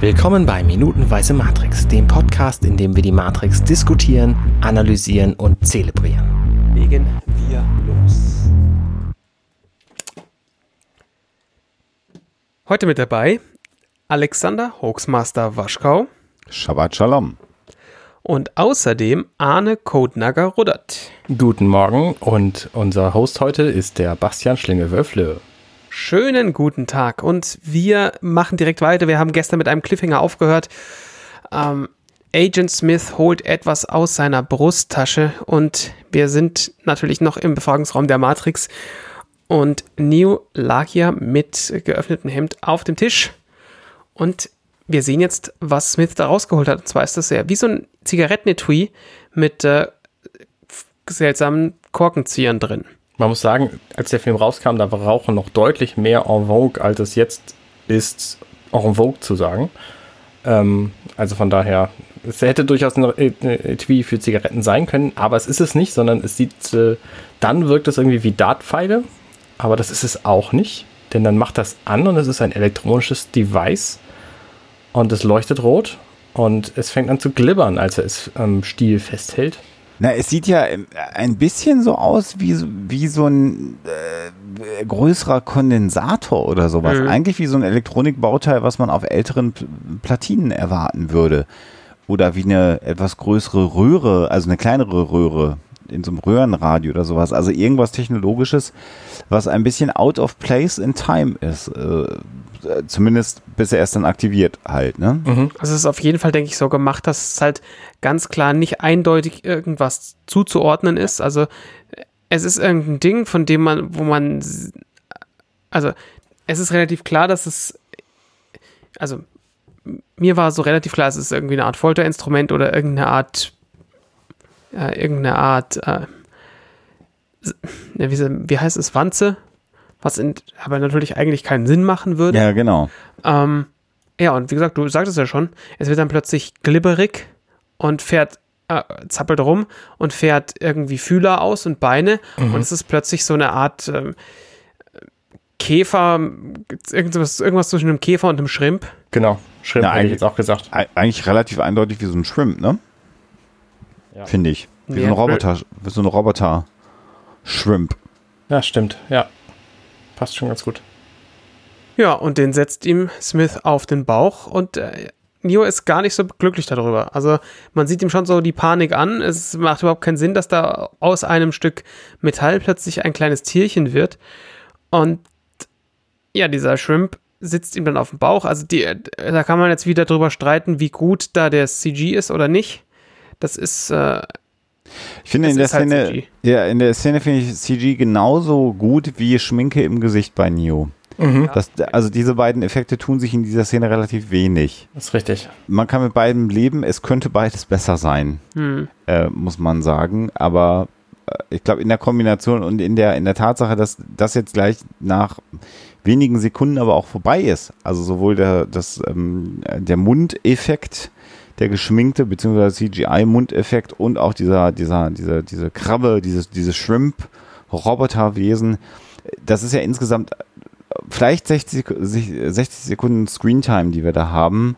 Willkommen bei Minutenweise Matrix, dem Podcast, in dem wir die Matrix diskutieren, analysieren und zelebrieren. Legen wir los. Heute mit dabei Alexander Hoaxmaster Waschkau Shabbat Shalom. und außerdem Arne Codenagger Ruddert. Guten Morgen und unser Host heute ist der Bastian Schlingelwölfle. Schönen guten Tag und wir machen direkt weiter. Wir haben gestern mit einem Cliffhanger aufgehört. Ähm, Agent Smith holt etwas aus seiner Brusttasche und wir sind natürlich noch im Befragungsraum der Matrix und Neo lag hier mit geöffnetem Hemd auf dem Tisch und wir sehen jetzt, was Smith da rausgeholt hat. Und zwar ist das ja wie so ein Zigarettenetui mit äh, seltsamen Korkenziehern drin. Man muss sagen, als der Film rauskam, da war Rauchen noch deutlich mehr en vogue, als es jetzt ist, en vogue zu sagen. Ähm, also von daher, es hätte durchaus ein Etui für Zigaretten sein können, aber es ist es nicht, sondern es sieht, äh, dann wirkt es irgendwie wie Dartpfeile, aber das ist es auch nicht, denn dann macht das an und es ist ein elektronisches Device und es leuchtet rot und es fängt an zu glibbern, als er es am Stiel festhält. Na, es sieht ja ähm, ein bisschen so aus wie, so- wie so ein äh, größerer Kondensator oder sowas. Mhm. Eigentlich wie so ein Elektronikbauteil, was man auf älteren Platinen erwarten würde. Oder wie eine etwas größere Röhre, also eine kleinere Röhre in so einem Röhrenradio oder sowas. Also irgendwas Technologisches, was ein bisschen out of place in time ist. Äh, zumindest bis er erst dann aktiviert halt, ne? Also es ist auf jeden Fall, denke ich, so gemacht, dass es halt ganz klar nicht eindeutig irgendwas zuzuordnen ist. Also äh, es ist irgendein Ding, von dem man, wo man, also es ist relativ klar, dass es, also mir war so relativ klar, es ist irgendwie eine Art Folterinstrument oder irgendeine Art, äh, irgendeine Art, äh, wie heißt es, Wanze? Was in, aber natürlich eigentlich keinen Sinn machen würde. Ja, genau. Ähm, ja, und wie gesagt, du sagtest ja schon, es wird dann plötzlich glibberig und fährt, äh, zappelt rum und fährt irgendwie Fühler aus und Beine und es ist plötzlich so eine Art ähm, Käfer, irgendwas, irgendwas zwischen einem Käfer und einem Schrimp. Genau, Schrimp Ja, hätte ich eigentlich- jetzt auch gesagt. Eig- Eigentlich relativ eindeutig wie so ein Shrimp, ne? Ja. Finde ich. Wie so Ja, ein Roboter, wie so ein Roboter-Shrimp. Ja, stimmt, ja. Passt schon ganz gut. Ja, und den setzt ihm Smith auf den Bauch und äh, Neo ist gar nicht so glücklich darüber. Also man sieht ihm schon so die Panik an. Es macht überhaupt keinen Sinn, dass da aus einem Stück Metall plötzlich ein kleines Tierchen wird. Und ja, dieser Shrimp sitzt ihm dann auf dem Bauch. Also die, da kann man jetzt wieder drüber streiten, wie gut da der CG ist oder nicht. Das ist, äh, Ich finde in der halt Szene, CG. ja, in der Szene finde ich CG genauso gut wie Schminke im Gesicht bei Neo. Das, also diese beiden Effekte tun sich in dieser Szene relativ wenig. Das ist richtig. Man kann mit beidem leben, es könnte beides besser sein, hm, äh, muss man sagen. Aber äh, ich glaube, in der Kombination und in der, in der Tatsache, dass das jetzt gleich nach wenigen Sekunden aber auch vorbei ist. Also sowohl der, das, ähm, der Mundeffekt, der geschminkte bzw. CGI-Mundeffekt und auch dieser, dieser, dieser, diese Krabbe, dieses, dieses Shrimp-Roboterwesen, das ist ja insgesamt äh, vielleicht 60, Sek- 60 Sekunden Screentime, die wir da haben.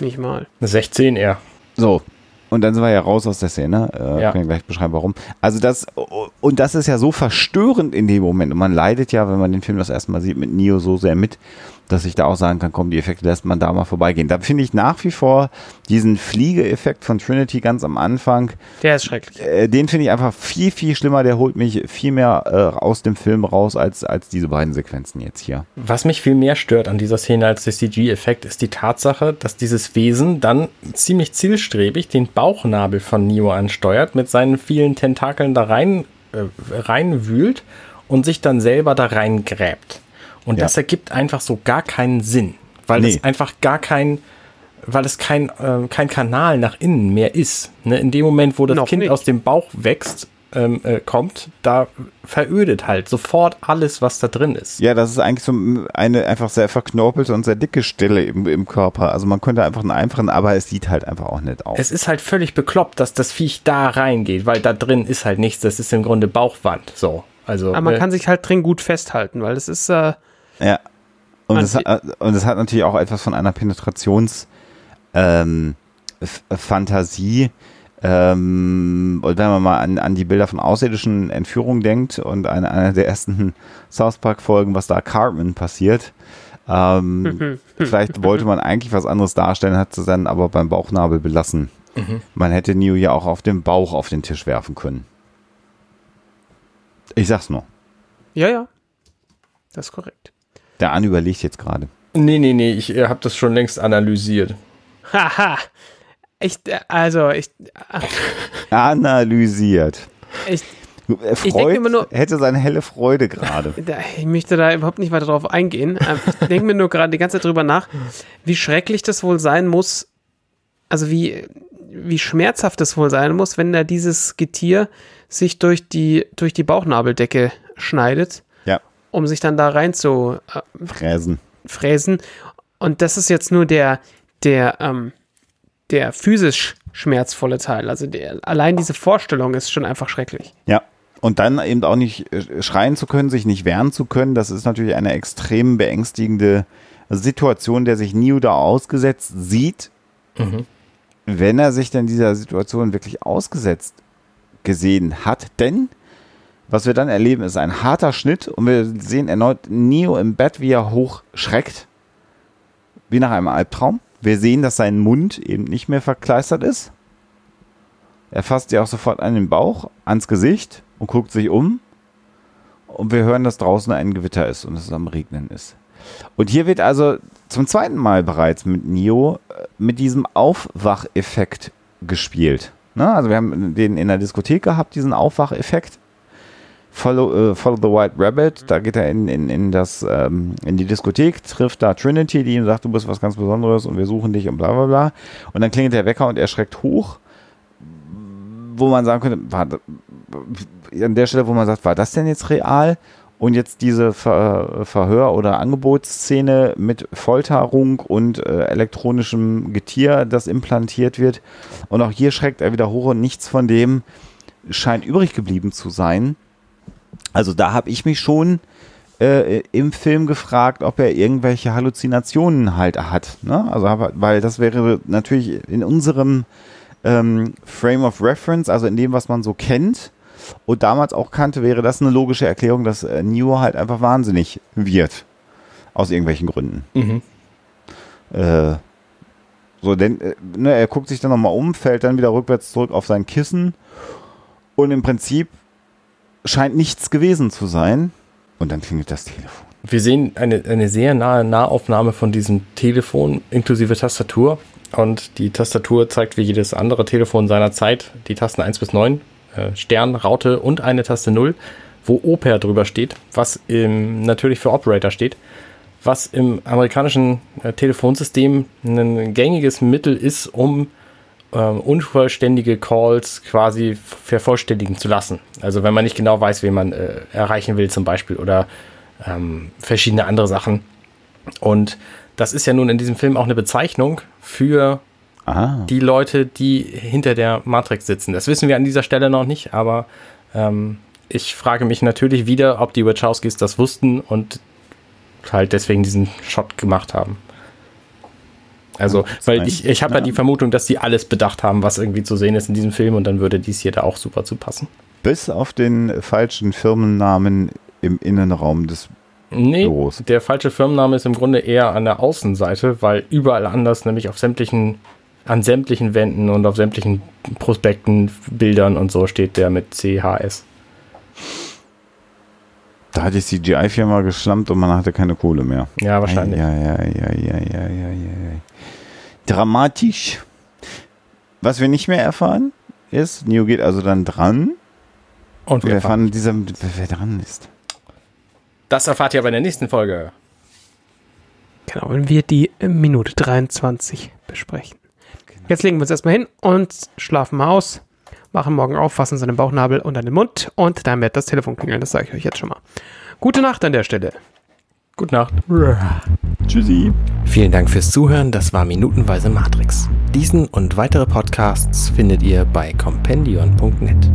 nicht mal. Eine 16 eher. So. Und dann sind wir ja raus aus der Szene. Äh, Ja. Kann ich gleich beschreiben, warum. Also das, und das ist ja so verstörend in dem Moment. Und man leidet ja, wenn man den Film das erste Mal sieht, mit Neo so sehr mit, dass ich da auch sagen kann, komm, die Effekte lässt man da mal vorbeigehen. Da finde ich nach wie vor diesen Fliegeeffekt von Trinity ganz am Anfang, Der ist schrecklich. äh, den finde ich einfach viel, viel schlimmer. Der holt mich viel mehr äh, aus dem Film raus, als, als diese beiden Sequenzen jetzt hier. Was mich viel mehr stört an dieser Szene als der CG-Effekt, ist die Tatsache, dass dieses Wesen dann ziemlich zielstrebig den Bauchnabel von Neo ansteuert, mit seinen vielen Tentakeln da rein, äh, reinwühlt und sich dann selber da reingräbt. Und Ja. das ergibt einfach so gar keinen Sinn, weil Nee. es einfach gar kein, weil es kein, äh, kein Kanal nach innen mehr ist. Ne? In dem Moment, wo das Noch Kind nicht. aus dem Bauch wächst, ähm, äh, kommt, da verödet halt sofort alles, was da drin ist. Ja, das ist eigentlich so eine einfach sehr verknorpelte und sehr dicke Stelle im, im Körper. Also man könnte einfach einen einfachen, aber es sieht halt einfach auch nicht aus. Es ist halt völlig bekloppt, dass das Viech da reingeht, weil da drin ist halt nichts. Das ist im Grunde Bauchwand. So. Also, Aber man äh, kann sich halt drin gut festhalten, weil das ist, äh, Ja. Und es, hat, und es hat natürlich auch etwas von einer ähm, Fantasie. Ähm, und wenn man mal an, an die Bilder von außerirdischen Entführungen denkt und an einer der ersten South Park-Folgen, was da Cartman passiert, ähm, vielleicht wollte man eigentlich was anderes darstellen, hat es dann aber beim Bauchnabel belassen. Mhm. Man hätte Neo ja auch auf dem Bauch auf den Tisch werfen können. Ich sag's nur. Ja, ja. Das ist korrekt. Der An überlegt jetzt gerade. Nee, nee, nee, ich äh, habe das schon längst analysiert. Haha. ich, äh, also, ich. Äh, analysiert. Ich, er freut, nur, hätte seine helle Freude gerade. Ich möchte da überhaupt nicht weiter drauf eingehen. Ähm, ich denke mir nur gerade die ganze Zeit drüber nach, wie schrecklich das wohl sein muss. Also wie, wie schmerzhaft es wohl sein muss, wenn da dieses Getier sich durch die, durch die Bauchnabeldecke schneidet. Um sich dann da rein zu äh, fräsen. fräsen. Und das ist jetzt nur der, der, ähm, der physisch schmerzvolle Teil. Also der, allein diese Vorstellung ist schon einfach schrecklich. Ja. Und dann eben auch nicht äh, schreien zu können, sich nicht wehren zu können, das ist natürlich eine extrem beängstigende Situation, der sich Neo da ausgesetzt sieht. Mhm. Wenn er sich dann dieser Situation wirklich ausgesetzt gesehen hat. Denn was wir dann erleben, ist ein harter Schnitt und wir sehen erneut Neo im Bett, wie er hochschreckt, wie nach einem Albtraum. Wir sehen, dass sein Mund eben nicht mehr verkleistert ist. Er fasst sich auch sofort an den Bauch, ans Gesicht und guckt sich um. Und wir hören, dass draußen ein Gewitter ist und es am Regnen ist. Und hier wird also zum zweiten Mal bereits mit Neo äh, mit diesem Aufwacheffekt gespielt. Ne? Also wir haben den in der Diskothek gehabt, diesen Aufwacheffekt. Follow, uh, Follow the White Rabbit, da geht er in, in, in, das, ähm, in die Diskothek, trifft da Trinity, die ihm sagt, du bist was ganz Besonderes und wir suchen dich und bla bla bla. Und dann klingelt der Wecker und er schreckt hoch, wo man sagen könnte, war, an der Stelle, wo man sagt, war das denn jetzt real? Und jetzt diese Ver Verhör- oder Angebotsszene mit Folterung und äh, elektronischem Getier, das implantiert wird. Und auch hier schreckt er wieder hoch und nichts von dem scheint übrig geblieben zu sein. Also da habe ich mich schon äh, im Film gefragt, ob er irgendwelche Halluzinationen halt hat. Ne? Also, weil das wäre natürlich in unserem ähm, Frame of Reference, also in dem, was man so kennt, und damals auch kannte, wäre das eine logische Erklärung, dass äh, Neo halt einfach wahnsinnig wird. Aus irgendwelchen Gründen. Mhm. Äh, so, denn äh, ne, er guckt sich dann nochmal um, fällt dann wieder rückwärts zurück auf sein Kissen und im Prinzip scheint nichts gewesen zu sein. Und dann klingelt das Telefon. Wir sehen eine, eine sehr nahe Nahaufnahme von diesem Telefon inklusive Tastatur. Und die Tastatur zeigt wie jedes andere Telefon seiner Zeit die Tasten 1 bis 9 äh, Stern, Raute und eine Taste 0, wo Oper drüber steht, was im, natürlich für Operator steht, was im amerikanischen äh, Telefonsystem ein gängiges Mittel ist, um ähm, unvollständige Calls quasi vervollständigen zu lassen. Also wenn man nicht genau weiß, wen man äh, erreichen will zum Beispiel oder ähm, verschiedene andere Sachen. Und das ist ja nun in diesem Film auch eine Bezeichnung für Aha. die Leute, die hinter der Matrix sitzen. Das wissen wir an dieser Stelle noch nicht, aber ähm, ich frage mich natürlich wieder, ob die Wachowskis das wussten und halt deswegen diesen Shot gemacht haben. Also, weil ich, ich habe ja. ja die Vermutung, dass die alles bedacht haben, was irgendwie zu sehen ist in diesem Film und dann würde dies hier da auch super zu passen. Bis auf den falschen Firmennamen im Innenraum des Nee, Büros. der falsche Firmenname ist im Grunde eher an der Außenseite, weil überall anders, nämlich auf sämtlichen an sämtlichen Wänden und auf sämtlichen Prospekten, Bildern und so steht der mit CHS. Da hat die CGI-Firma geschlampt und man hatte keine Kohle mehr. Ja, wahrscheinlich. Ja, ja, ja, ja, ja, ja, ja. Dramatisch. Was wir nicht mehr erfahren, ist, Neo geht also dann dran. Und wir erfahren, dieser, wer dran ist. Das erfahrt ihr aber in der nächsten Folge. Genau, wenn wir die Minute 23 besprechen. Jetzt legen wir uns erstmal hin und schlafen mal aus, machen morgen auf, fassen den Bauchnabel und an den Mund und dann wird das Telefon klingeln. Das sage ich euch jetzt schon mal. Gute Nacht an der Stelle. Gute Nacht. Tschüssi. Vielen Dank fürs Zuhören. Das war Minutenweise Matrix. Diesen und weitere Podcasts findet ihr bei compendion.net.